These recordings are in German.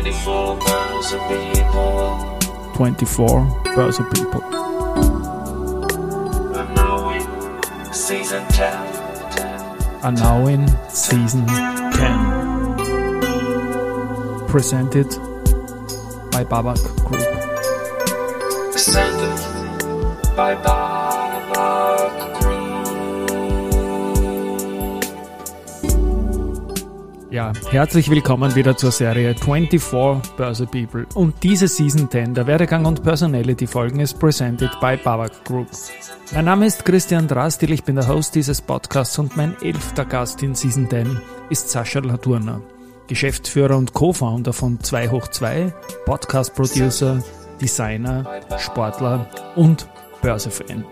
24 Börse People. 24 People. And now in season 10. Are now in season 10. Presented by Babak Group. Presented by Babak Ja, herzlich willkommen wieder zur Serie 24 Börse People. Und diese Season 10 der Werdegang und Personality Folgen ist presented by Babak Group. Mein Name ist Christian Drastil, ich bin der Host dieses Podcasts und mein elfter Gast in Season 10 ist Sascha Laturner, Geschäftsführer und Co-Founder von 2 hoch 2, Podcast-Producer, Designer, Sportler und Börsefan.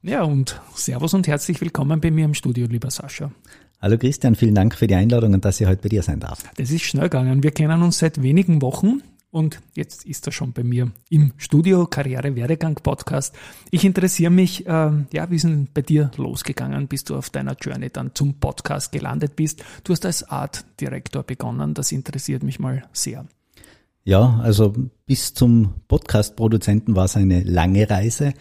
Ja, und Servus und herzlich willkommen bei mir im Studio, lieber Sascha. Hallo Christian, vielen Dank für die Einladung und dass ich heute bei dir sein darf. Das ist schnell gegangen. Wir kennen uns seit wenigen Wochen und jetzt ist er schon bei mir im Studio Karriere Werdegang Podcast. Ich interessiere mich, äh, ja, wie ist denn bei dir losgegangen, bis du auf deiner Journey dann zum Podcast gelandet bist? Du hast als Art Direktor begonnen. Das interessiert mich mal sehr. Ja, also bis zum Podcast-Produzenten war es eine lange Reise.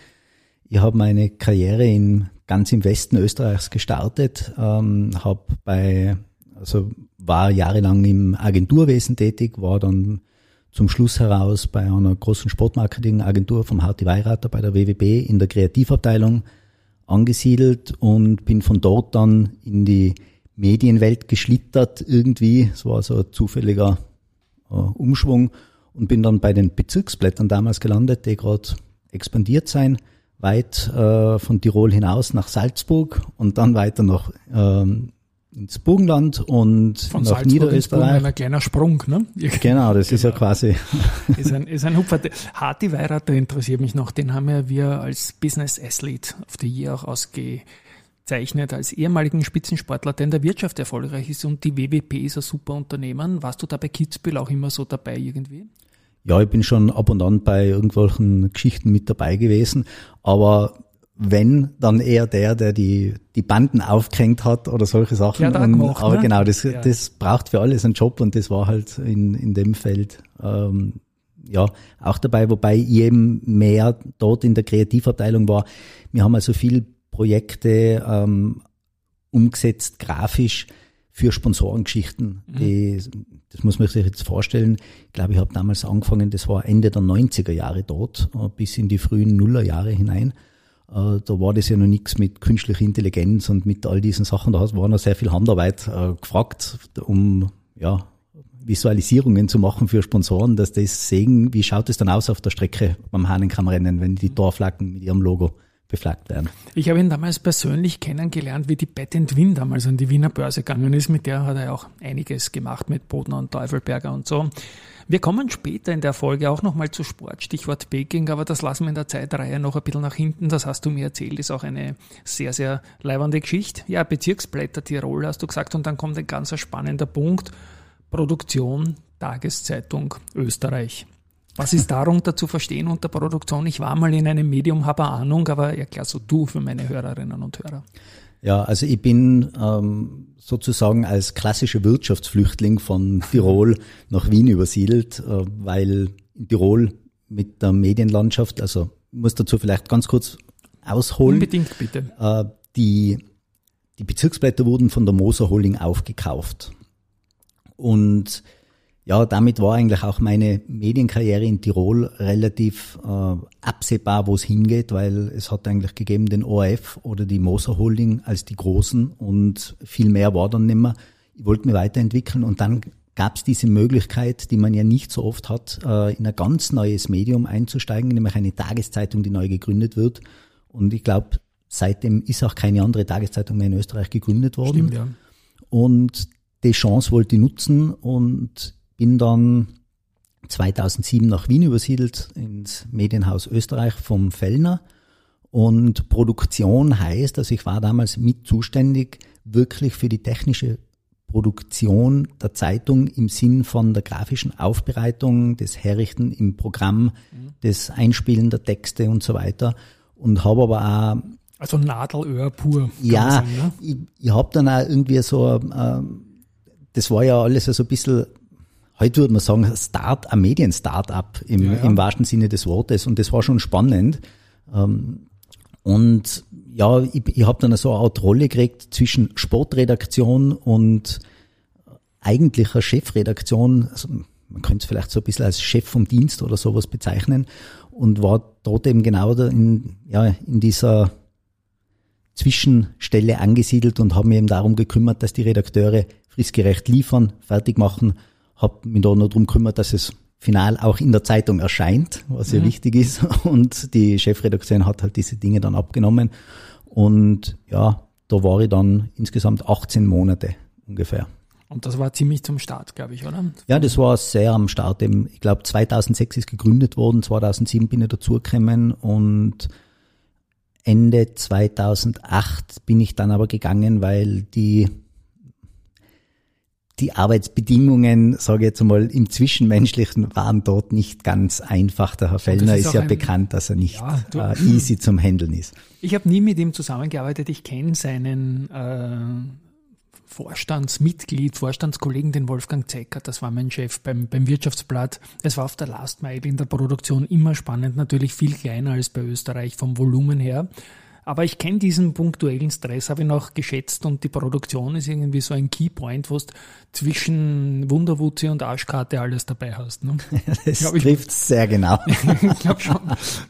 Ich habe meine Karriere in ganz im Westen Österreichs gestartet, ähm, habe bei, also war jahrelang im Agenturwesen tätig, war dann zum Schluss heraus bei einer großen Sportmarketing-Agentur vom Harti Weirater bei der WWB in der Kreativabteilung angesiedelt und bin von dort dann in die Medienwelt geschlittert irgendwie. Es war so ein zufälliger äh, Umschwung und bin dann bei den Bezirksblättern damals gelandet, die gerade expandiert sein weit äh, von Tirol hinaus nach Salzburg und dann weiter noch ähm, ins Burgenland und Von nach Salzburg ins Niederösterreich. ein kleiner Sprung, ne? Genau, das ist ja Genau. quasi, ist ein, ist ein Hupfer. Harti Weirater interessiert mich noch. Den haben ja wir als Business Athlete of the Year auch ausgezeichnet, als ehemaligen Spitzensportler, der in der Wirtschaft erfolgreich ist und die WWP ist ein super Unternehmen. Warst du da bei Kitzbühel auch immer so dabei irgendwie? Ja, ich bin schon ab und an bei irgendwelchen Geschichten mit dabei gewesen, aber wenn, dann eher der, der die, die Banden aufgehängt hat oder solche Sachen. Ja, da und, gemacht, aber ne? genau, das, Ja. das braucht für alles einen Job und das war halt in, in dem Feld ähm, ja auch dabei, wobei ich eben mehr dort in der Kreativabteilung war. Wir haben also viel Projekte ähm, umgesetzt, grafisch für Sponsorengeschichten. Die, das muss man sich jetzt vorstellen. Ich glaube, ich habe damals angefangen, das war Ende der 90er Jahre dort, äh, bis in die frühen Nullerjahre hinein. Äh, Da war das ja noch nichts mit künstlicher Intelligenz und mit all diesen Sachen. Da war noch sehr viel Handarbeit äh, gefragt, um ja, Visualisierungen zu machen für Sponsoren, dass das sehen, wie schaut es dann aus auf der Strecke beim Hahnenkammrennen, wenn die Torflaggen mit ihrem Logo beflaggt werden. Ich habe ihn damals persönlich kennengelernt, wie die Bett Win damals an die Wiener Börse gegangen ist. Mit der hat er auch einiges gemacht mit Bodner und Teufelberger und so. Wir kommen später in der Folge auch nochmal zu Sport, Stichwort Baking, aber das lassen wir in der Zeitreihe noch ein bisschen nach hinten. Das hast du mir erzählt, ist auch eine sehr, sehr leibende Geschichte. Ja, Bezirksblätter Tirol hast du gesagt und dann kommt ein ganz spannender Punkt. Produktion, Tageszeitung, Österreich. Was ist darunter zu verstehen unter Produktion? Ich war mal in einem Medium, habe Ahnung, aber erklär so du für meine Hörerinnen und Hörer. Ja, also ich bin ähm, sozusagen als klassischer Wirtschaftsflüchtling von Tirol nach Wien übersiedelt, äh, weil in Tirol mit der Medienlandschaft, also ich muss dazu vielleicht ganz kurz ausholen. Unbedingt bitte. Äh, die, die Bezirksblätter wurden von der Moser Holding aufgekauft. Und ja, damit war eigentlich auch meine Medienkarriere in Tirol relativ äh, absehbar, wo es hingeht, weil es hat eigentlich gegeben den ORF oder die Moser Holding als die großen und viel mehr war dann nimmer. Ich wollte mich weiterentwickeln und dann gab es diese Möglichkeit, die man ja nicht so oft hat, äh, in ein ganz neues Medium einzusteigen, nämlich eine Tageszeitung, die neu gegründet wird. Und ich glaube, seitdem ist auch keine andere Tageszeitung mehr in Österreich gegründet worden. Stimmt, ja. Und die Chance wollte ich nutzen und bin dann 2007 nach Wien übersiedelt ins Medienhaus Österreich vom Fellner. Und Produktion heißt, also ich war damals mit zuständig wirklich für die technische Produktion der Zeitung im Sinn von der grafischen Aufbereitung, des Herrichten im Programm, des Einspielen der Texte und so weiter. Und habe aber auch Also Nadelöhr pur. ja, sagen, ne? ich, ich habe dann auch irgendwie so, ähm, das war ja alles so ein bisschen heute würde man sagen, Start, ein Medien-Startup im, Ja, ja. im wahrsten Sinne des Wortes. Und das war schon spannend. Ähm, und ja, ich, ich habe dann so eine Art Rolle gekriegt zwischen Sportredaktion und eigentlicher Chefredaktion. Also man könnte es vielleicht so ein bisschen als Chef vom Dienst oder sowas bezeichnen. Und war dort eben genau in, ja, in dieser Zwischenstelle angesiedelt und habe mich eben darum gekümmert, dass die Redakteure fristgerecht liefern, fertig machen. Habe mich da noch darum gekümmert, dass es final auch in der Zeitung erscheint, was ja wichtig ist. Und die Chefredaktion hat halt diese Dinge dann abgenommen. Und ja, da war ich dann insgesamt 18 Monate ungefähr. Und das war ziemlich zum Start, glaube ich, oder? Ja, das war sehr am Start. Eben, ich glaube, 2006 ist gegründet worden, 2007 bin ich dazugekommen und Ende 2008 bin ich dann aber gegangen, weil die die Arbeitsbedingungen, sage ich jetzt einmal, im Zwischenmenschlichen waren dort nicht ganz einfach. Der Herr Fellner ist ist, ja ein- bekannt, dass er nicht Ja, du- äh, easy zum Handeln ist. Ich habe nie mit ihm zusammengearbeitet. Ich kenne seinen äh, Vorstandsmitglied, Vorstandskollegen, den Wolfgang Zecker. Das war mein Chef beim, beim Wirtschaftsblatt. Es war auf der Last Mile in der Produktion immer spannend, natürlich viel kleiner als bei Österreich vom Volumen her. Aber ich kenne diesen punktuellen Stress, habe ihn auch geschätzt und die Produktion ist irgendwie so ein Keypoint, wo du zwischen Wunderwutzi und Arschkarte alles dabei hast. Ne? Das Glaub ich- trifft sehr genau. ich glaube schon.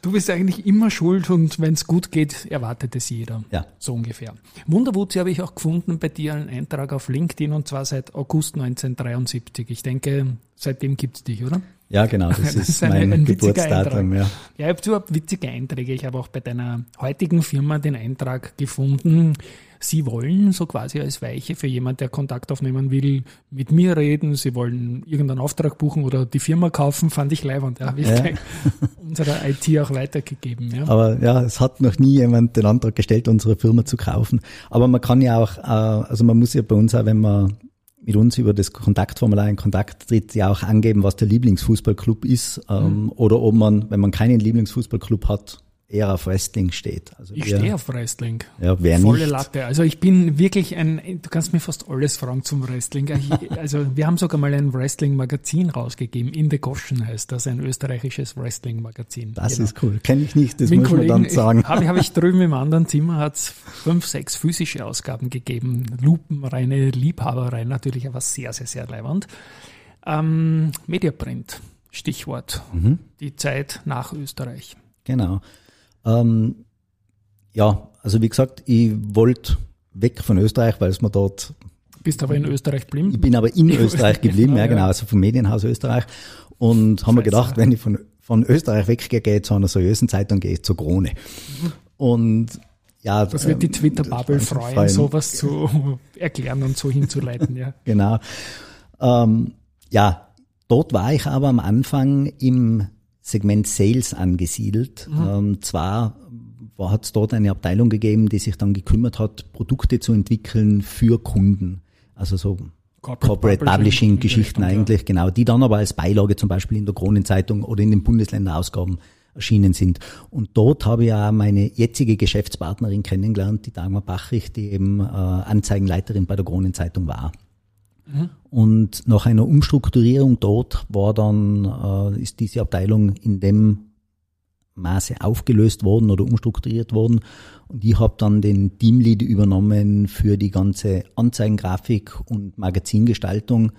Du bist eigentlich immer schuld und wenn es gut geht, erwartet es jeder. Ja. So ungefähr. Wunderwutzi habe ich auch gefunden bei dir einen Eintrag auf LinkedIn und zwar seit August 1973. Ich denke, seitdem gibt's dich, oder? Ja, genau, das, Das ist, mein ein witziger Geburtsdatum. Ja. Ja, ich habe überhaupt witzige Einträge. Ich habe auch bei deiner heutigen Firma den Eintrag gefunden. Sie wollen so quasi als Weiche für jemand, der Kontakt aufnehmen will, mit mir reden. Sie wollen irgendeinen Auftrag buchen oder die Firma kaufen, fand ich leibend. Ja, habe ich Ja. unserer IT auch weitergegeben. Ja. Aber ja, es hat noch nie jemand den Antrag gestellt, unsere Firma zu kaufen. Aber man kann ja auch, äh, also man muss ja bei uns auch, wenn man mit uns über das Kontaktformular in Kontakt tritt, ja auch angeben, was der Lieblingsfußballclub ist. Ähm, Oder ob man, wenn man keinen Lieblingsfußballclub hat, eher auf Wrestling steht. Also Ich stehe auf Wrestling. Ja, wer Volle nicht? Latte. Also ich bin wirklich ein, du kannst mir fast alles fragen zum Wrestling. Ich, also wir haben sogar mal ein Wrestling-Magazin rausgegeben. In the Goschen heißt das, ein österreichisches Wrestling-Magazin. Das Genau. ist cool. Kenne ich nicht, das Mit muss man dann Kollegen, sagen. Habe ich, hab ich drüben im anderen Zimmer, hat es fünf, sechs physische Ausgaben gegeben. Lupenreine Liebhaberei natürlich, aber sehr, sehr, sehr leibend. Ähm, Mediaprint, Stichwort. Mhm. Die Zeit nach Österreich. Genau. Ähm, ja, also wie gesagt, ich wollte weg von Österreich, weil es mir dort Bist aber in Österreich geblieben. Ich bin aber in Österreich geblieben, ja genau, also vom Medienhaus Österreich. Und haben mir gedacht, wenn ich von, von Österreich weggehe, zu einer seriösen Zeitung, gehe ich zur Krone. Und ja, Das wird die ähm, Twitter-Bubble freuen, freuen. sowas zu erklären und so hinzuleiten, ja. Genau. Ähm, ja, dort war ich aber am Anfang im Segment Sales angesiedelt. Ähm, zwar hat es dort eine Abteilung gegeben, die sich dann gekümmert hat, Produkte zu entwickeln für Kunden. Also so Corporate Publishing Geschichten Richtung, eigentlich, genau, die dann aber als Beilage zum Beispiel in der Kronenzeitung oder in den Bundesländerausgaben erschienen sind. Und dort habe ich ja meine jetzige Geschäftspartnerin kennengelernt, die Dagmar Bachrich, die eben äh, Anzeigenleiterin bei der Kronenzeitung war. Und nach einer Umstrukturierung dort war dann, äh, ist diese Abteilung in dem Maße aufgelöst worden oder umstrukturiert worden. Und ich habe dann den Teamlead übernommen für die ganze Anzeigengrafik und Magazingestaltung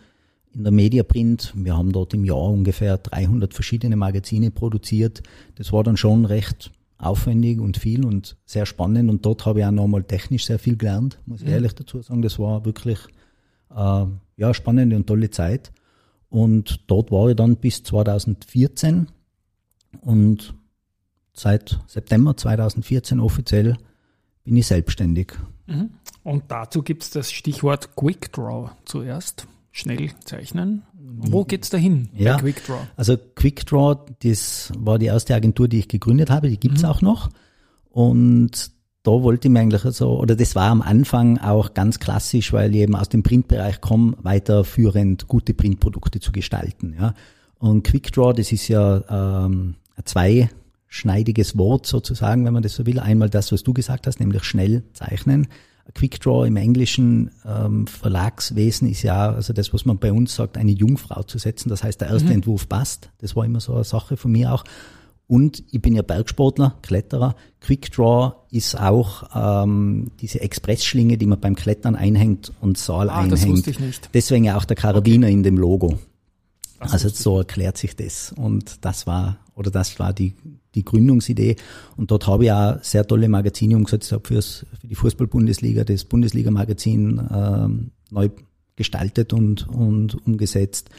in der Mediaprint. Wir haben dort im Jahr ungefähr 300 verschiedene Magazine produziert. Das war dann schon recht aufwendig und viel und sehr spannend. Und dort habe ich auch nochmal technisch sehr viel gelernt, muss ich ehrlich dazu sagen. Das war wirklich äh, ja, spannende und tolle Zeit. Und dort war ich dann bis 2014 und seit September 2014 offiziell bin ich selbstständig. Und dazu gibt's das Stichwort Quick Draw zuerst. Schnell zeichnen. Wo geht's dahin Ja. bei Quick Draw? Also QuickDraw, das war die erste Agentur, die ich gegründet habe, die gibt's auch noch. Und da wollte ich mir eigentlich so, oder das war am Anfang auch ganz klassisch, weil ich eben aus dem Printbereich komme, weiterführend gute Printprodukte zu gestalten. Ja. Und QuickDraw, das ist ja ähm, ein zweischneidiges Wort sozusagen, wenn man das so will. Einmal das, was du gesagt hast, nämlich schnell zeichnen, Quickdraw im englischen ähm, Verlagswesen ist ja, also das, was man bei uns sagt, eine Jungfrau zu setzen. Das heißt, der erste Mhm. Entwurf passt. Das war immer so eine Sache von mir auch. Und ich bin ja Bergsportler, Kletterer. Quickdraw ist auch ähm, diese Expressschlinge, die man beim Klettern einhängt und Saal Ah, das einhängt. wusste ich nicht. Deswegen ja auch der Karabiner in dem Logo. Das Also so erklärt sich das. Und das war, oder das war die, die Gründungsidee. Und dort habe ich auch sehr tolle Magazine umgesetzt. Ich habe fürs, für die Fußball-Bundesliga das Bundesliga-Magazin ähm, neu gestaltet und, und umgesetzt.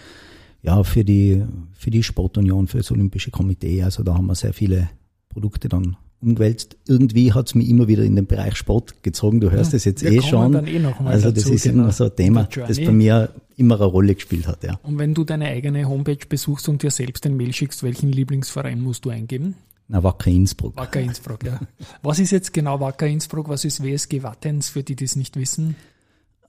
Ja, für die, für die Sportunion, für das Olympische Komitee. Also da haben wir sehr viele Produkte dann umgewälzt. Irgendwie hat es mich immer wieder in den Bereich Sport gezogen. Du hörst es jetzt eh schon. eh also das dazu, ist genau. immer so ein Thema, das bei mir immer eine Rolle gespielt hat, ja. Und wenn du deine eigene Homepage besuchst und dir selbst ein Mail schickst, welchen Lieblingsverein musst du eingeben? Na, Wacker Innsbruck. Wacker Innsbruck, ja. Was ist jetzt genau Wacker Innsbruck? Was ist WSG Wattens, für die, die es nicht wissen?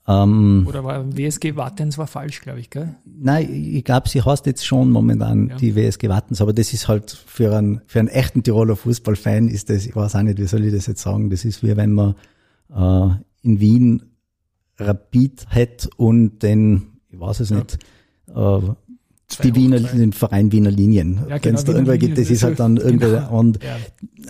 Ähm, Oder war WSG Wattens war falsch, glaube ich, gell? nein, ich glaube, sie heißt jetzt schon momentan Ja. die WSG Wattens, aber das ist halt für einen, für einen echten Tiroler Fußballfan ist das, ich weiß auch nicht, wie soll ich das jetzt sagen, das ist wie wenn man äh, in Wien Rapid hat und den, ich weiß es Ja. nicht, äh, die Wiener, den Verein Wiener Linien. Ja, Wenn genau, Wiener Linien, gibt, das ist halt dann genau. irgendwer, und, Ja,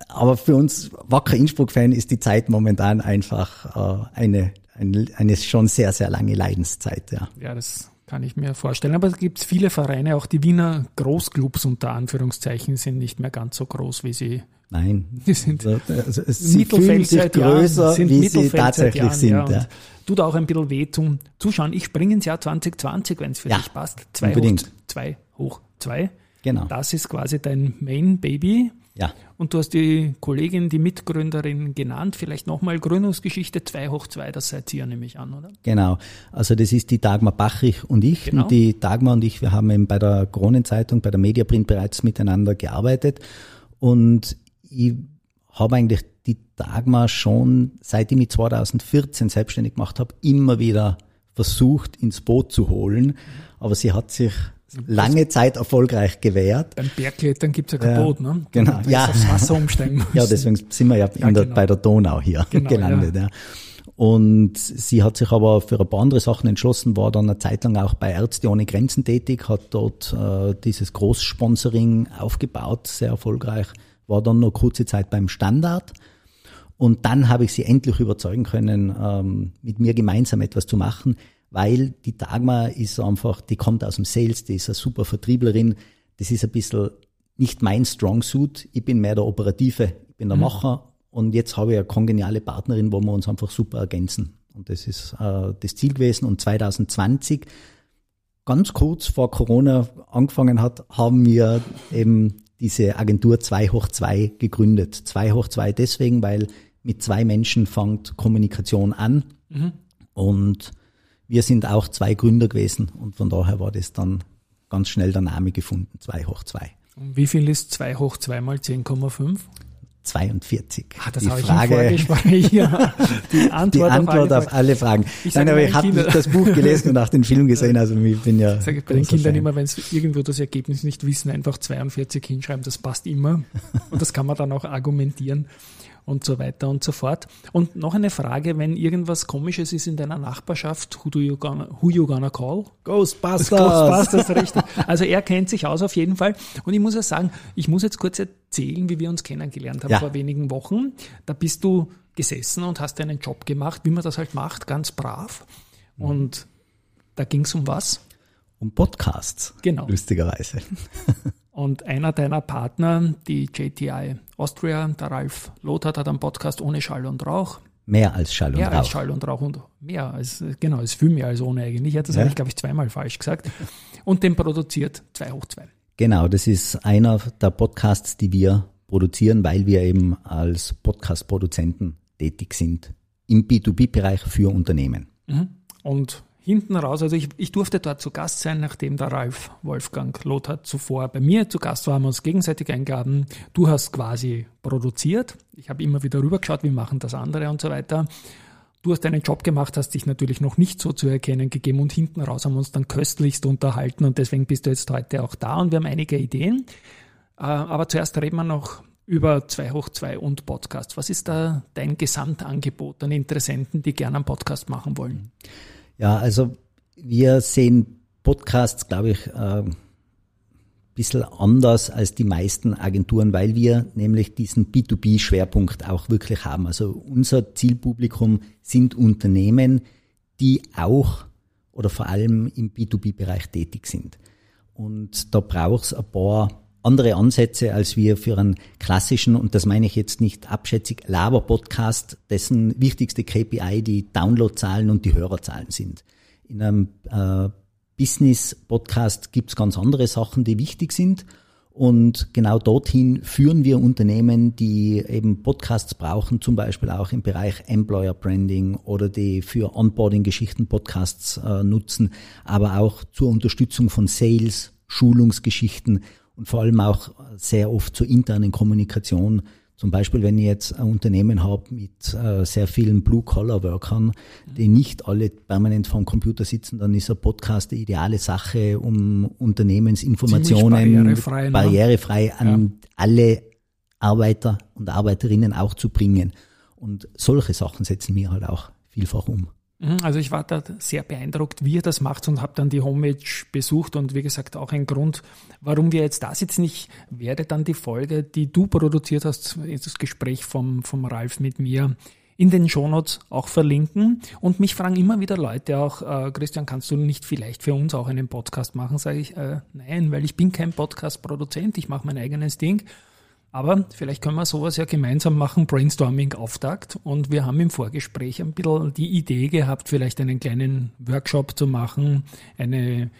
aber für uns Wacker Innsbruck-Fan ist die Zeit momentan einfach äh, eine, eine, schon sehr, sehr lange Leidenszeit, ja. ja, das kann ich mir vorstellen. Aber es gibt viele Vereine, auch die Wiener Großclubs unter Anführungszeichen sind nicht mehr ganz so groß, wie sie Nein. Die sind also, also, sie fühlen sich seit Jahren, größer, sind wie sie tatsächlich Jahren, sind. ja, Ja. Tut auch ein bisschen weh zum Zuschauen. Ich springe ins Jahr 2020, wenn es für Ja, dich passt. Zwei unbedingt. hoch zwei hoch zwei. Genau. Das ist quasi dein Main Baby. Ja. Und du hast die Kollegin, die Mitgründerin genannt. Vielleicht nochmal Gründungsgeschichte 2 hoch 2, das seid ihr nämlich an, oder? Genau. Also das ist die Dagmar Bachrich und ich. Genau. Und die Dagmar und ich, wir haben eben bei der Kronenzeitung, bei der Mediaprint bereits miteinander gearbeitet. Und ich habe eigentlich die Dagmar schon, seit ich mich 2014 selbstständig gemacht habe, immer wieder versucht, ins Boot zu holen. Aber sie hat sich lange Zeit erfolgreich gewehrt. Beim Bergklettern gibt's ja kein Ja, Boot, ne? genau. Ja. aufs Wasser umsteigen musst. Ja, deswegen sind wir ja, Ja, der, genau. bei der Donau hier Genau, gelandet. Ja. Und sie hat sich aber für ein paar andere Sachen entschlossen, war dann eine Zeit lang auch bei Ärzte ohne Grenzen tätig, hat dort äh, dieses Großsponsoring aufgebaut, sehr erfolgreich, war dann noch kurze Zeit beim Standard. Und dann habe ich sie endlich überzeugen können, ähm, mit mir gemeinsam etwas zu machen, weil die Dagmar ist einfach, die kommt aus dem Sales, die ist eine super Vertrieblerin. Das ist ein bisschen nicht mein Strong Suit. Ich bin mehr der Operative, ich bin der Macher. Und jetzt habe ich eine kongeniale Partnerin, wo wir uns einfach super ergänzen. Und das ist äh, das Ziel gewesen. Und 2020, ganz kurz vor Corona angefangen hat, haben wir eben diese Agentur 2 hoch 2 gegründet. 2 hoch 2 deswegen, weil mit zwei Menschen fängt Kommunikation an. Und wir sind auch zwei Gründer gewesen. Und von daher war das dann ganz schnell der Name gefunden, 2 hoch 2. Und wie viel ist 2 hoch 2 mal 10,5? 42. Ah, das die habe ich Frage, im Vorgespräch. Ja. Die Antwort, die Antwort auf auf alle alle Fragen. Ich Nein, aber ich habe das Buch gelesen und auch den Film gesehen, also ich bin ja. Sage ich bei den Kindern Fan. immer, wenn sie irgendwo das Ergebnis nicht wissen, einfach 42 hinschreiben, das passt immer. Und das kann man dann auch argumentieren und so weiter und so fort. Und noch eine Frage, wenn irgendwas Komisches ist in deiner Nachbarschaft, who, do you gonna, who you gonna call? Ghostbusters! Ghostbusters, richtig. Also er kennt sich aus auf jeden Fall. Und ich muss ja sagen, ich muss jetzt kurz erzählen, wie wir uns kennengelernt haben Ja. vor wenigen Wochen. Da bist du gesessen und hast einen Job gemacht, wie man das halt macht, ganz brav. Und da ging es um was? Um Podcasts. Genau. Lustigerweise. Und einer deiner Partner, die JTI Austria, der Ralf Lothar, hat einen Podcast ohne Schall und Rauch. Mehr als Schall und Mehr als Rauch. Schall und Rauch und mehr als, genau, ist viel mehr als ohne eigentlich. Ja, Das Ja. habe ich, glaube ich, zweimal falsch gesagt. Und den produziert 2 hoch 2. Genau, das ist einer der Podcasts, die wir produzieren, weil wir eben als Podcast-Produzenten tätig sind im B2B-Bereich für Unternehmen. Und hinten raus, also ich, ich durfte dort zu Gast sein, nachdem der Ralf Wolfgang Lothar zuvor bei mir zu Gast war, haben wir uns gegenseitig eingeladen. Du hast quasi produziert. Ich habe immer wieder rübergeschaut, wie machen das andere und so weiter. Du hast deinen Job gemacht, hast dich natürlich noch nicht so zu erkennen gegeben und hinten raus haben wir uns dann köstlichst unterhalten und deswegen bist du jetzt heute auch da und wir haben einige Ideen. Äh, Aber zuerst reden wir noch über 2 hoch 2 und Podcast. Was ist da dein Gesamtangebot an Interessenten, die gerne einen Podcast machen wollen? Ja, also wir sehen Podcasts, glaube ich, äh, bisschen anders als die meisten Agenturen, weil wir nämlich diesen B2B-Schwerpunkt auch wirklich haben. Also unser Zielpublikum sind Unternehmen, die auch oder vor allem im B2B-Bereich tätig sind. Und da braucht es ein paar andere Ansätze, als wir für einen klassischen, und das meine ich jetzt nicht abschätzig, Laber-Podcast, dessen wichtigste KPI die Downloadzahlen und die Hörerzahlen sind. In einem äh, Business-Podcast gibt es ganz andere Sachen, die wichtig sind. Und genau dorthin führen wir Unternehmen, die eben Podcasts brauchen, zum Beispiel auch im Bereich Employer Branding oder die für Onboarding-Geschichten Podcasts äh, nutzen, aber auch zur Unterstützung von Sales, Schulungsgeschichten und vor allem auch sehr oft zur internen Kommunikation zum Beispiel, wenn ich jetzt ein Unternehmen habe mit äh, sehr vielen Blue-Collar-Workern, die nicht alle permanent vor dem Computer sitzen, dann ist ein Podcast die ideale Sache, um Unternehmensinformationen barrierefrei, ne? barrierefrei an ja. alle Arbeiter und Arbeiterinnen auch zu bringen. Und solche Sachen setzen wir halt auch vielfach um. Mhm, also ich war da sehr beeindruckt, wie ihr das macht und habe dann die Homepage besucht und wie gesagt auch ein Grund, warum wir jetzt da sitzen. Ich werde dann die Folge, die du produziert hast, das Gespräch vom, vom Ralf mit mir, in den Shownotes auch verlinken. Und mich fragen immer wieder Leute auch, äh, Christian, kannst du nicht vielleicht für uns auch einen Podcast machen? Sage ich, äh, nein, weil ich bin kein Podcast-Produzent, ich mache mein eigenes Ding. Aber vielleicht können wir sowas ja gemeinsam machen, Brainstorming-Auftakt. Und wir haben im Vorgespräch ein bisschen die Idee gehabt, vielleicht einen kleinen Workshop zu machen, eine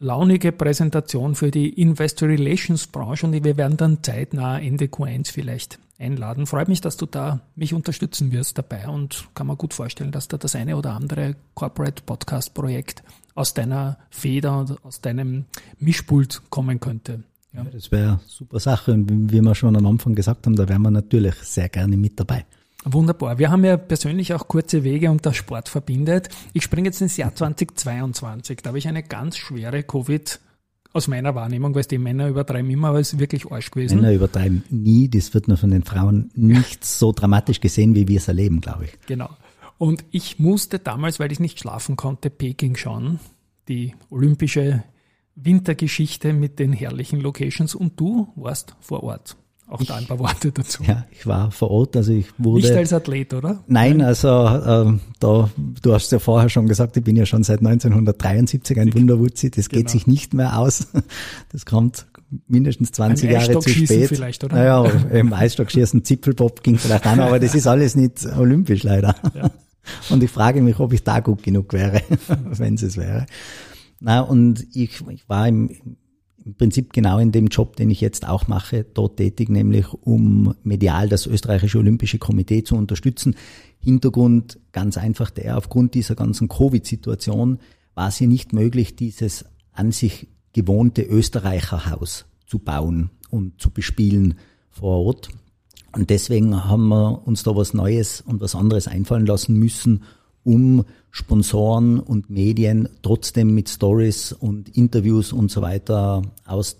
launige Präsentation für die Investor Relations Branche und wir werden dann zeitnah Ende Q1 vielleicht einladen. Freut mich, dass du da mich unterstützen wirst dabei und kann mir gut vorstellen, dass da das eine oder andere Corporate Podcast Projekt aus deiner Feder und aus deinem Mischpult kommen könnte. Ja. Das wäre eine super Sache. Und wie wir schon am Anfang gesagt haben, da wären wir natürlich sehr gerne mit dabei. Wunderbar. Wir haben ja persönlich auch kurze Wege und der Sport verbindet. Ich springe jetzt ins Jahr 2022. Da habe ich eine ganz schwere Covid aus meiner Wahrnehmung, weil die Männer übertreiben immer, aber es ist wirklich Arsch gewesen. Männer übertreiben nie. Das wird nur von den Frauen nicht so dramatisch gesehen, wie wir es erleben, glaube ich. Genau. Und ich musste damals, weil ich nicht schlafen konnte, Peking schauen. Die olympische Wintergeschichte mit den herrlichen Locations und du warst vor Ort. Auch da ein paar Worte dazu. Ja, ich war vor Ort, also ich wurde. Nicht als Athlet, oder? Nein, also äh, da, du hast ja vorher schon gesagt, ich bin ja schon seit 1973 ein Wunderwutzi, das genau. geht sich nicht mehr aus. Das kommt mindestens 20 ein Jahre zu spät. vielleicht, oder? Naja, im Eisstockschießen, Zipfelpop ging vielleicht noch, aber das ist alles nicht olympisch leider. Ja. Und ich frage mich, ob ich da gut genug wäre, wenn es es wäre. Na, und ich, ich war im, im Prinzip genau in dem Job, den ich jetzt auch mache, dort tätig, nämlich um medial das österreichische Olympische Komitee zu unterstützen. Hintergrund ganz einfach der, aufgrund dieser ganzen Covid-Situation war es hier nicht möglich, dieses an sich gewohnte Österreicherhaus zu bauen und zu bespielen vor Ort. Und deswegen haben wir uns da was Neues und was anderes einfallen lassen müssen, um Sponsoren und Medien trotzdem mit Stories und Interviews und so weiter aus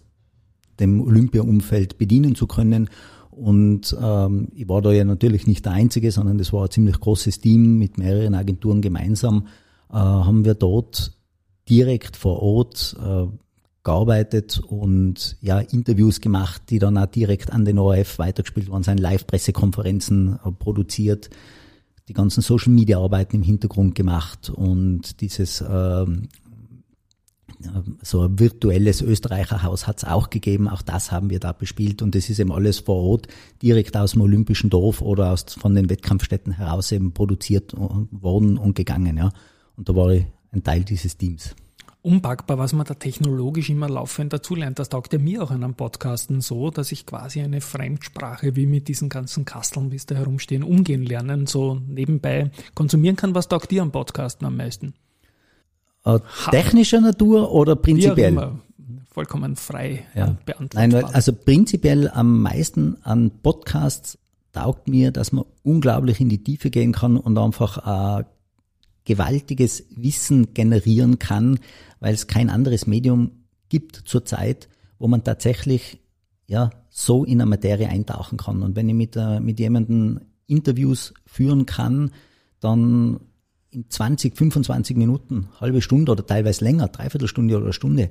dem Olympia-Umfeld bedienen zu können. Und ähm, ich war da ja natürlich nicht der Einzige, sondern das war ein ziemlich großes Team mit mehreren Agenturen gemeinsam. Äh, haben wir dort direkt vor Ort äh, gearbeitet und ja Interviews gemacht, die dann auch direkt an den ORF weitergespielt worden sind, Live-Pressekonferenzen äh, produziert die ganzen Social Media Arbeiten im Hintergrund gemacht und dieses ähm, so ein virtuelles Österreicherhaus hat es auch gegeben, auch das haben wir da bespielt und das ist eben alles vor Ort direkt aus dem Olympischen Dorf oder aus, von den Wettkampfstätten heraus eben produziert worden und gegangen, ja. Und da war ich ein Teil dieses Teams unpackbar, was man da technologisch immer laufend dazulernt. Das taugt ja mir auch an einem Podcasten so, dass ich quasi eine Fremdsprache wie mit diesen ganzen Kasteln, wie es da herumstehen, umgehen lernen, so nebenbei konsumieren kann. Was taugt dir am Podcasten am meisten? Äh, technischer Natur oder prinzipiell? Vollkommen frei ja. beantwortbar. Nein, also prinzipiell am meisten an Podcasts taugt mir, dass man unglaublich in die Tiefe gehen kann und einfach äh, gewaltiges Wissen generieren kann, weil es kein anderes Medium gibt zurzeit, wo man tatsächlich ja so in eine Materie eintauchen kann. Und wenn ich mit, äh, mit jemandem Interviews führen kann, dann in 20, 25 Minuten, halbe Stunde oder teilweise länger, dreiviertel Stunde oder Stunde,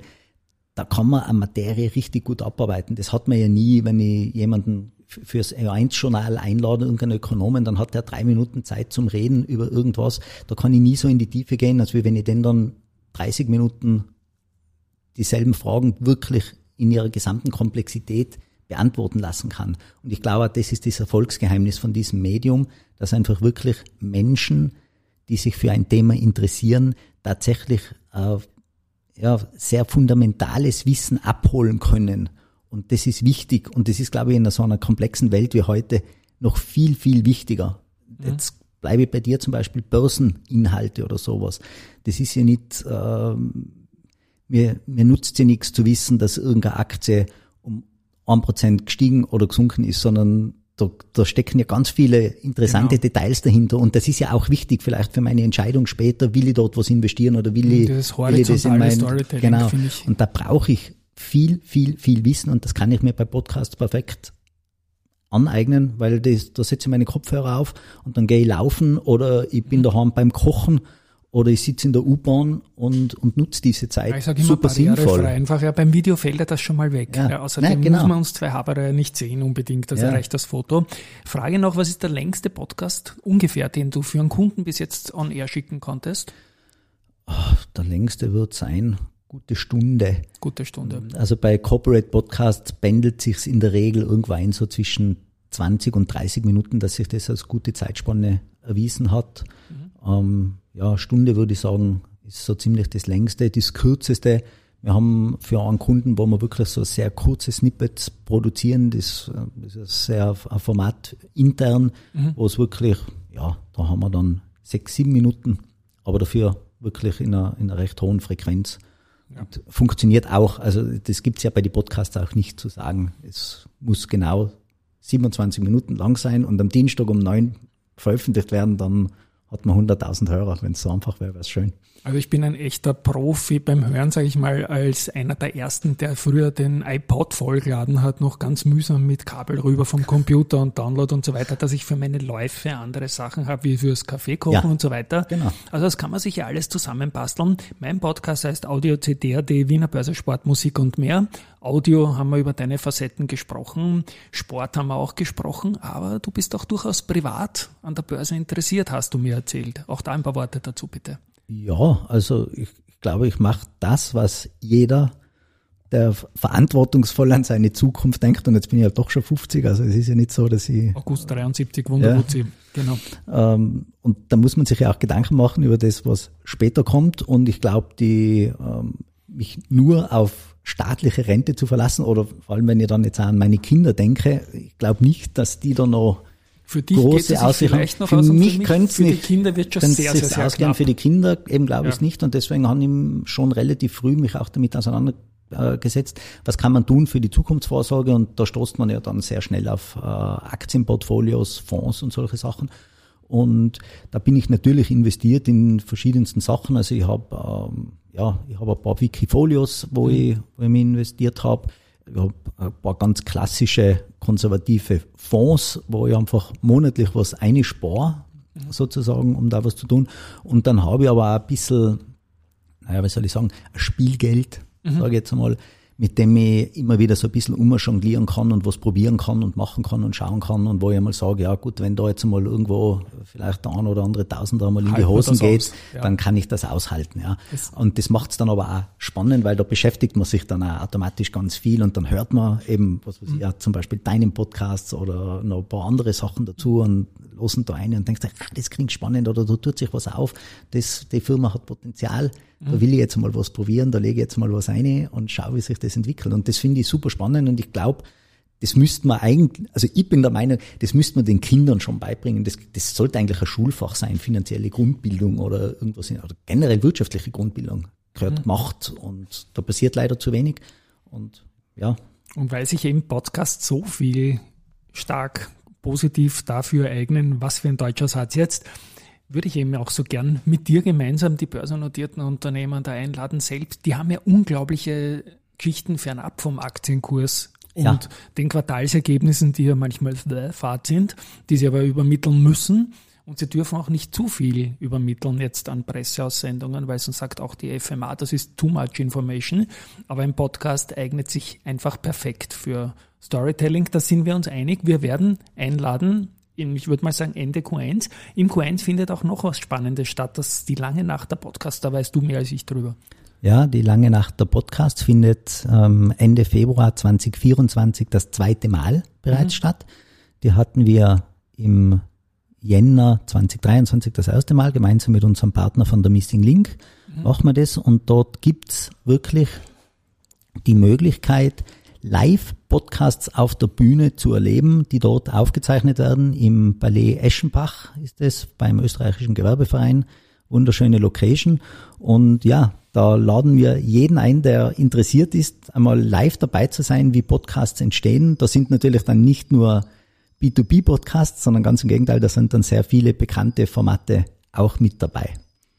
da kann man eine Materie richtig gut abarbeiten. Das hat man ja nie, wenn ich jemanden fürs A1-Journal einlade, irgendeinen Ökonomen, dann hat er drei Minuten Zeit zum Reden über irgendwas. Da kann ich nie so in die Tiefe gehen, als wenn ich den dann 30 Minuten dieselben Fragen wirklich in ihrer gesamten Komplexität beantworten lassen kann. Und ich glaube, das ist das Erfolgsgeheimnis von diesem Medium, dass einfach wirklich Menschen, die sich für ein Thema interessieren, tatsächlich äh, ja, sehr fundamentales Wissen abholen können. Und das ist wichtig. Und das ist, glaube ich, in so einer komplexen Welt wie heute noch viel, viel wichtiger. Mhm. Jetzt bleibe ich bei dir zum Beispiel Börseninhalte oder sowas. Das ist ja nicht, äh, mir, mir nutzt ja nichts zu wissen, dass irgendeine Aktie um ein Prozent gestiegen oder gesunken ist, sondern da, da stecken ja ganz viele interessante genau. Details dahinter und das ist ja auch wichtig vielleicht für meine Entscheidung später, will ich dort was investieren oder will ich, das will ich das in mein, genau. Und da brauche ich viel, viel, viel Wissen und das kann ich mir bei Podcasts perfekt aneignen, weil das, da setze ich meine Kopfhörer auf und dann gehe ich laufen oder ich bin mhm. daheim beim Kochen oder ich sitze in der U-Bahn und, und nutze diese Zeit ich sag immer super sinnvoll. Einfach, ja, beim Video fällt ja das schon mal weg. Ja. Ja, außerdem Nein, genau. muss man uns zwei Haberer nicht sehen unbedingt, das ja. erreicht das Foto. Frage noch, was ist der längste Podcast ungefähr, den du für einen Kunden bis jetzt on air schicken konntest? Der längste wird sein, gute Stunde. Gute Stunde. Also bei Corporate Podcasts pendelt sich in der Regel irgendwo ein, so zwischen 20 und 30 Minuten, dass sich das als gute Zeitspanne erwiesen hat. Mhm. Ähm, ja, Stunde würde ich sagen, ist so ziemlich das längste. Das kürzeste, wir haben für einen Kunden, wo wir wirklich so sehr kurze Snippets produzieren, das, das ist sehr ein Format intern, mhm. wo es wirklich, ja, da haben wir dann sechs, sieben Minuten, aber dafür wirklich in einer, in einer recht hohen Frequenz. Ja. funktioniert auch, also das gibt's ja bei den Podcasts auch nicht zu sagen. Es muss genau 27 Minuten lang sein und am Dienstag um neun veröffentlicht werden, dann hat man 100.000 Hörer. Wenn es so einfach wäre, wäre es schön. Also ich bin ein echter Profi beim Hören, sage ich mal, als einer der ersten, der früher den iPod vollgeladen hat, noch ganz mühsam mit Kabel rüber vom Computer und Download und so weiter, dass ich für meine Läufe andere Sachen habe, wie fürs Kaffee kochen ja, und so weiter. Genau. Also das kann man sich ja alles zusammenbasteln. Mein Podcast heißt Audio CDRD, Wiener Börse Sport, Musik und mehr. Audio haben wir über deine Facetten gesprochen, Sport haben wir auch gesprochen, aber du bist auch durchaus privat an der Börse interessiert, hast du mir erzählt. Auch da ein paar Worte dazu bitte. Ja, also ich, ich glaube, ich mache das, was jeder, der verantwortungsvoll an seine Zukunft denkt, und jetzt bin ich ja doch schon 50, also es ist ja nicht so, dass ich... August 73, Wunderwutzi, ja, genau. Ähm, und da muss man sich ja auch Gedanken machen über das, was später kommt. Und ich glaube, die ähm, mich nur auf staatliche Rente zu verlassen oder vor allem, wenn ich dann jetzt an meine Kinder denke, ich glaube nicht, dass die da noch für dich große vielleicht noch für aus mich könnte es nicht. Kinder wird schon sehr, sehr, sehr ausgehen. Für die Kinder eben glaube ich es nicht und deswegen habe ich schon relativ früh mich auch damit auseinandergesetzt, was kann man tun für die Zukunftsvorsorge und da stoßt man ja dann sehr schnell auf äh, Aktienportfolios, Fonds und solche Sachen. Und da bin ich natürlich investiert in verschiedensten Sachen. Also ich habe ähm, ja, ich habe ein paar Wikifolios, wo, mhm. ich, wo ich mich investiert habe. Ich habe ein paar ganz klassische konservative Fonds, wo ich einfach monatlich was einspare, mhm. sozusagen, um da was zu tun. Und dann habe ich aber auch ein bisschen, naja, was soll ich sagen, Spielgeld, mhm. sage ich jetzt einmal, mit dem ich immer wieder so ein bisschen umjonglieren kann und was probieren kann und machen kann und schauen kann und wo ich einmal sage, ja gut, wenn da jetzt mal irgendwo vielleicht der ein oder andere Tausender einmal in die Hosen geht, ja. dann kann ich das aushalten. Ja. Und das macht es dann aber auch spannend, weil da beschäftigt man sich dann auch automatisch ganz viel und dann hört man eben, was weiß ich, mhm. ja, zum Beispiel deinen Podcast oder noch ein paar andere Sachen dazu und losen da eine und denkst, ah, das klingt spannend oder da tut sich was auf, das, die Firma hat Potenzial da will ich jetzt mal was probieren, da lege ich jetzt mal was ein und schaue, wie sich das entwickelt. Und das finde ich super spannend und ich glaube, das müsste man eigentlich, also ich bin der Meinung, das müsste man den Kindern schon beibringen. Das, das sollte eigentlich ein Schulfach sein, finanzielle Grundbildung oder irgendwas, oder generell wirtschaftliche Grundbildung gehört mhm. Macht und da passiert leider zu wenig. Und ja. Und weil sich eben Podcasts so viel stark positiv dafür eignen, was für ein deutscher Satz jetzt, würde ich eben auch so gern mit dir gemeinsam die börsennotierten Unternehmen da einladen selbst. Die haben ja unglaubliche Geschichten fernab vom Aktienkurs und Ja. den Quartalsergebnissen, die ja manchmal Fahrt sind, die sie aber übermitteln müssen. Und sie dürfen auch nicht zu viel übermitteln jetzt an Presseaussendungen, weil sonst sagt auch die FMA, das ist too much information. Aber ein Podcast eignet sich einfach perfekt für Storytelling. Da sind wir uns einig. Wir werden einladen, in, ich würde mal sagen Ende Q1. Im Q1 findet auch noch was Spannendes statt. Das ist die lange Nacht der Podcast. Da weißt du mehr als ich drüber. Ja, die lange Nacht der Podcast findet ähm, Ende Februar 2024 das zweite Mal bereits statt. Die hatten wir im Jänner 2023 das erste Mal gemeinsam mit unserem Partner von der Missing Link. Machen wir das und dort gibt's wirklich die Möglichkeit, Live-Podcasts auf der Bühne zu erleben, die dort aufgezeichnet werden. Im Ballet Eschenbach ist es, beim österreichischen Gewerbeverein. Wunderschöne Location. Und ja, da laden wir jeden ein, der interessiert ist, einmal live dabei zu sein, wie Podcasts entstehen. Da sind natürlich dann nicht nur B2B-Podcasts, sondern ganz im Gegenteil, da sind dann sehr viele bekannte Formate auch mit dabei.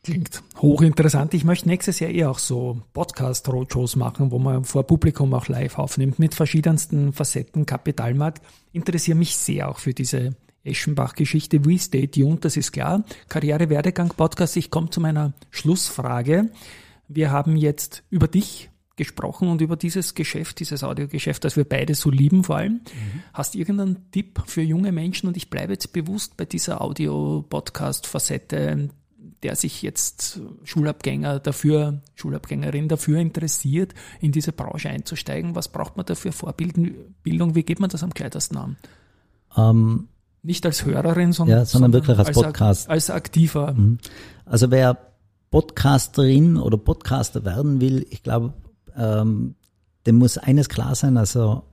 Klingt hochinteressant. Ich möchte nächstes Jahr eh auch so Podcast-Roadshows machen, wo man vor Publikum auch live aufnimmt mit verschiedensten Facetten. Kapitalmarkt interessiere mich sehr auch für diese Eschenbach-Geschichte. We stay tuned, das ist klar. Karriere-Werdegang-Podcast. Ich komme zu meiner Schlussfrage. Wir haben jetzt über dich gesprochen und über dieses Geschäft, dieses Audiogeschäft, das wir beide so lieben vor allem. Hast du irgendeinen Tipp für junge Menschen? Und ich bleibe jetzt bewusst bei dieser Audio-Podcast-Facette, der sich jetzt Schulabgänger dafür, Schulabgängerin dafür interessiert, in diese Branche einzusteigen. Was braucht man dafür Vorbildung? Wie geht man das am gescheitesten an? Ähm, Nicht als Hörerin, sondern, Ja, sondern wirklich als Podcast. Als aktiver. Also wer Podcasterin oder Podcaster werden will, ich glaube, ähm, dem muss eines klar sein, also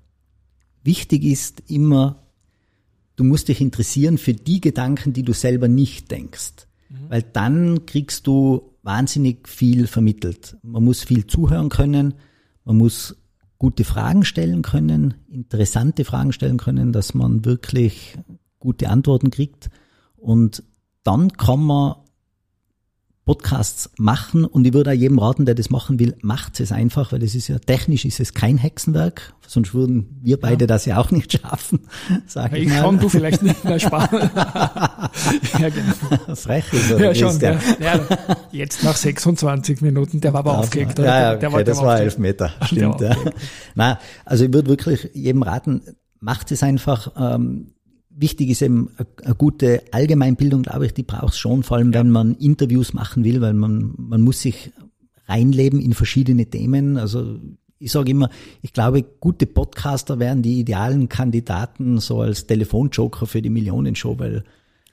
wichtig ist immer, du musst dich interessieren für die Gedanken, die du selber nicht denkst. Weil dann kriegst du wahnsinnig viel vermittelt. Man muss viel zuhören können, man muss gute Fragen stellen können, interessante Fragen stellen können, dass man wirklich gute Antworten kriegt. Und dann kann man Podcasts machen und ich würde auch jedem raten, der das machen will, macht es einfach, weil es ist ja technisch ist es kein Hexenwerk, sonst würden wir beide das ja auch nicht schaffen, sage ich, Ich mal. schon, du vielleicht nicht mehr sparen. ja, genau. Frech ist oder Ja, schon. der? Ja. Ja, jetzt nach 26 Minuten, der war aber aufgeregt. Ja, ja, der, okay, der das war elf Meter, Der stimmt. war Ja. Nein, also ich würde wirklich jedem raten, macht es einfach. Ähm, wichtig ist eben eine- gute Allgemeinbildung, glaube ich, die braucht es schon, vor allem wenn man Interviews machen will, weil man, man muss sich reinleben in verschiedene Themen. Also ich sage immer, ich glaube, gute Podcaster wären die idealen Kandidaten so als Telefonjoker für die Millionenshow, weil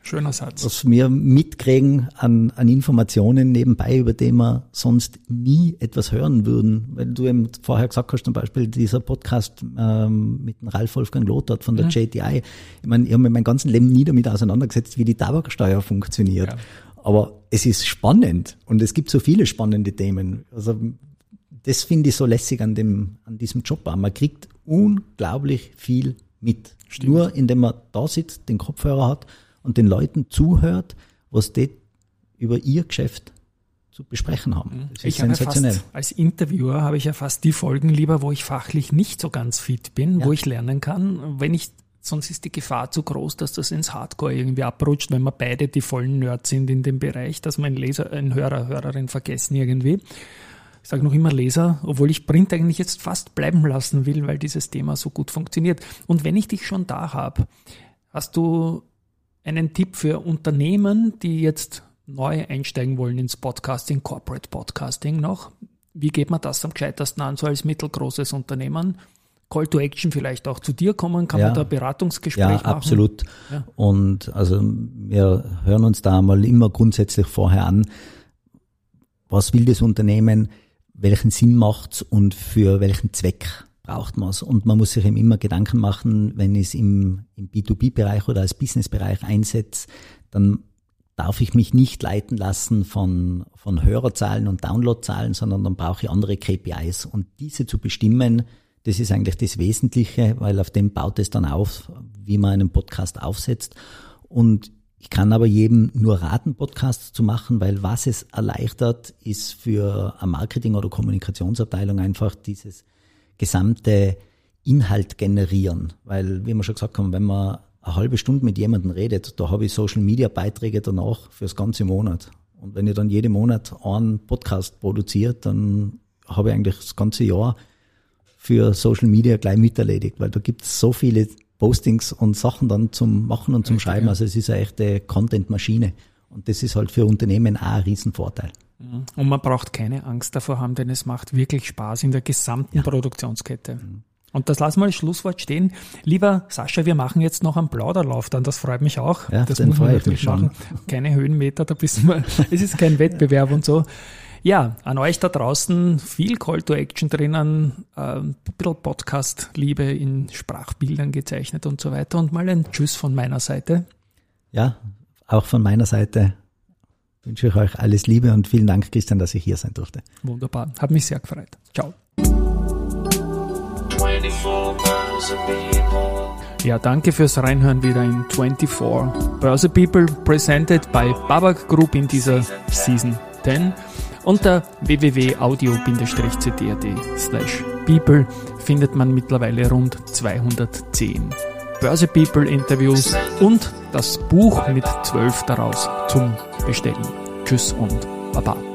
Schöner Satz. was wir mitkriegen an, an Informationen nebenbei, über die wir sonst nie etwas hören würden. Weil du eben vorher gesagt hast, zum Beispiel dieser Podcast ähm, mit dem Ralf Wolfgang Lothar von der JTI. Ich meine, ich habe mich mein ganzes Leben nie damit auseinandergesetzt, wie die Tabaksteuer funktioniert. Ja. Aber es ist spannend und es gibt so viele spannende Themen. Also das finde ich so lässig an dem, an diesem Job. auch. Man kriegt unglaublich viel mit. Nur indem man da sitzt, den Kopfhörer hat und den Leuten zuhört, was die über ihr Geschäft zu besprechen haben. Das ist Ich habe sensationell. fast, als Interviewer habe ich ja fast die Folgen lieber, wo ich fachlich nicht so ganz fit bin, wo ich lernen kann. Wenn ich, sonst ist die Gefahr zu groß, dass das ins Hardcore irgendwie abrutscht, wenn wir beide die vollen Nerds sind in dem Bereich, dass mein Leser, ein Hörer, Hörerin vergessen irgendwie. Ich sage noch immer Leser, obwohl ich Print eigentlich jetzt fast bleiben lassen will, weil dieses Thema so gut funktioniert. Und wenn ich dich schon da habe, hast du einen Tipp für Unternehmen, die jetzt neu einsteigen wollen ins Podcasting, Corporate Podcasting noch? Wie geht man das am gescheitersten an, so als mittelgroßes Unternehmen? Call to Action vielleicht auch zu dir kommen? Kann Ja. man da Beratungsgespräch Ja, machen? absolut. Ja. Und also wir hören uns da mal immer grundsätzlich vorher an, was will das Unternehmen, welchen Sinn macht's und für welchen Zweck braucht man es. Und man muss sich eben immer Gedanken machen, wenn ich es im, im B2B-Bereich oder als Business-Bereich einsetze, dann darf ich mich nicht leiten lassen von, von Hörerzahlen und Downloadzahlen, sondern dann brauche ich andere KPIs. Und diese zu bestimmen, das ist eigentlich das Wesentliche, weil auf dem baut es dann auf, wie man einen Podcast aufsetzt. Und ich kann aber jedem nur raten, Podcasts zu machen, weil was es erleichtert, ist für eine Marketing- oder Kommunikationsabteilung einfach dieses gesamte Inhalt generieren. Weil, wie wir schon gesagt haben, wenn man eine halbe Stunde mit jemandem redet, da habe ich Social Media Beiträge danach fürs ganze Monat. Und wenn ich dann jeden Monat einen Podcast produziert, dann habe ich eigentlich das ganze Jahr für Social Media gleich miterledigt, weil da gibt es so viele Postings und Sachen dann zum Machen und zum Schreiben. Also es ist eine echte Content-Maschine. Und das ist halt für Unternehmen auch ein Riesenvorteil. Und man braucht keine Angst davor haben, denn es macht wirklich Spaß in der gesamten Produktionskette. Mhm. Und das lassen wir als Schlusswort stehen. Lieber Sascha, wir machen jetzt noch einen Plauderlauf dann, das freut mich auch. Ja, das muss man natürlich machen. Keine Höhenmeter, da wissen wir, es ist kein Wettbewerb und so. Ja, an euch da draußen viel Call to Action drinnen, äh, ein bisschen Podcast-Liebe in Sprachbildern gezeichnet und so weiter. Und mal ein Tschüss von meiner Seite. Ja, auch von meiner Seite wünsche ich euch alles Liebe und vielen Dank, Christian, dass ich hier sein durfte. Wunderbar. Hat mich sehr gefreut. Ciao. 24 thousand people. Ja, danke fürs Reinhören wieder in 24 Börse People presented by Babak Group in dieser Season 10 unter www.audio-cd.at people findet man mittlerweile rund 210 Börse People Interviews und das Buch mit 12 daraus zum Bestellen. Tschüss und Baba.